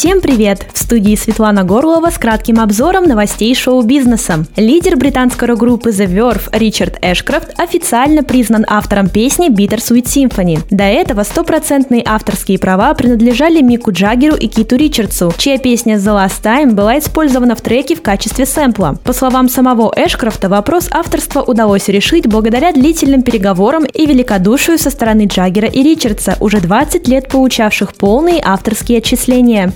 Всем привет! В студии Светлана Горлова с кратким обзором новостей шоу-бизнеса. Лидер британской рок-группы The Verve Ричард Эшкрафт официально признан автором песни Bittersweet Symphony. До этого стопроцентные авторские права принадлежали Мику Джаггеру и Киту Ричардсу, чья песня The Last Time была использована в треке в качестве сэмпла. По словам самого Эшкрафта, вопрос авторства удалось решить благодаря длительным переговорам и великодушию со стороны Джаггера и Ричардса, уже 20 лет получавших полные авторские отчисления.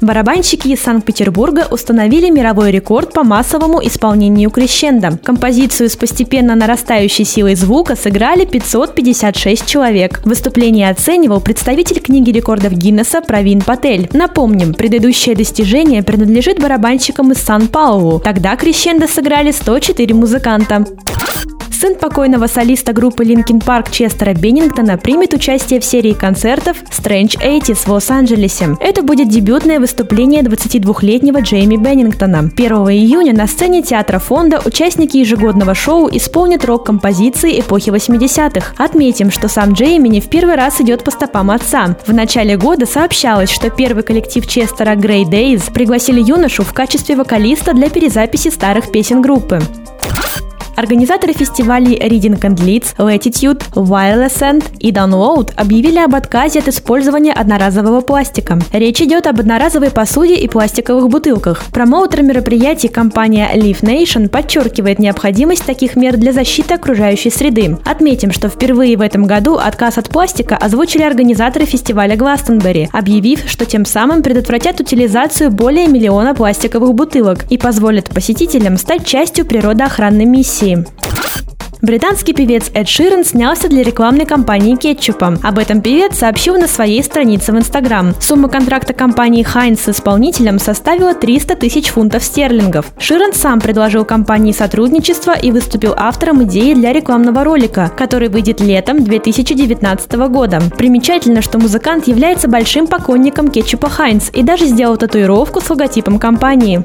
Барабанщики из Санкт-Петербурга установили мировой рекорд по массовому исполнению крещенда. Композицию с постепенно нарастающей силой звука сыграли 556 человек. Выступление оценивал представитель книги рекордов Гиннесса Правин Патель. Напомним, предыдущее достижение принадлежит барабанщикам из Сан-Паулу. Тогда крещендо сыграли 104 музыканта. Сын покойного солиста группы Linkin Park Честера Беннингтона примет участие в серии концертов Strange 80 в Лос-Анджелесе. Это будет дебютное выступление 22-летнего Джейми Беннингтона. 1 июня на сцене театра фонда участники ежегодного шоу исполнят рок-композиции эпохи 80-х. Отметим, что сам Джейми не в первый раз идет по стопам отца. В начале года сообщалось, что первый коллектив Честера Grey Days пригласили юношу в качестве вокалиста для перезаписи старых песен группы. Организаторы фестивалей Reading and Leads, Latitude, Wireless End и Download объявили об отказе от использования одноразового пластика. Речь идет об одноразовой посуде и пластиковых бутылках. Промоутер мероприятий компания Leaf Nation подчеркивает необходимость таких мер для защиты окружающей среды. Отметим, что впервые в этом году отказ от пластика озвучили организаторы фестиваля Гластенберри, объявив, что тем самым предотвратят утилизацию более миллиона пластиковых бутылок и позволят посетителям стать частью природоохранной миссии. России. Британский певец Эд Ширен снялся для рекламной кампании кетчупа. Об этом певец сообщил на своей странице в Инстаграм. Сумма контракта компании Heinz с исполнителем составила 300 тысяч фунтов стерлингов. Ширен сам предложил компании сотрудничество и выступил автором идеи для рекламного ролика, который выйдет летом 2019 года. Примечательно, что музыкант является большим поклонником кетчупа Heinz и даже сделал татуировку с логотипом компании.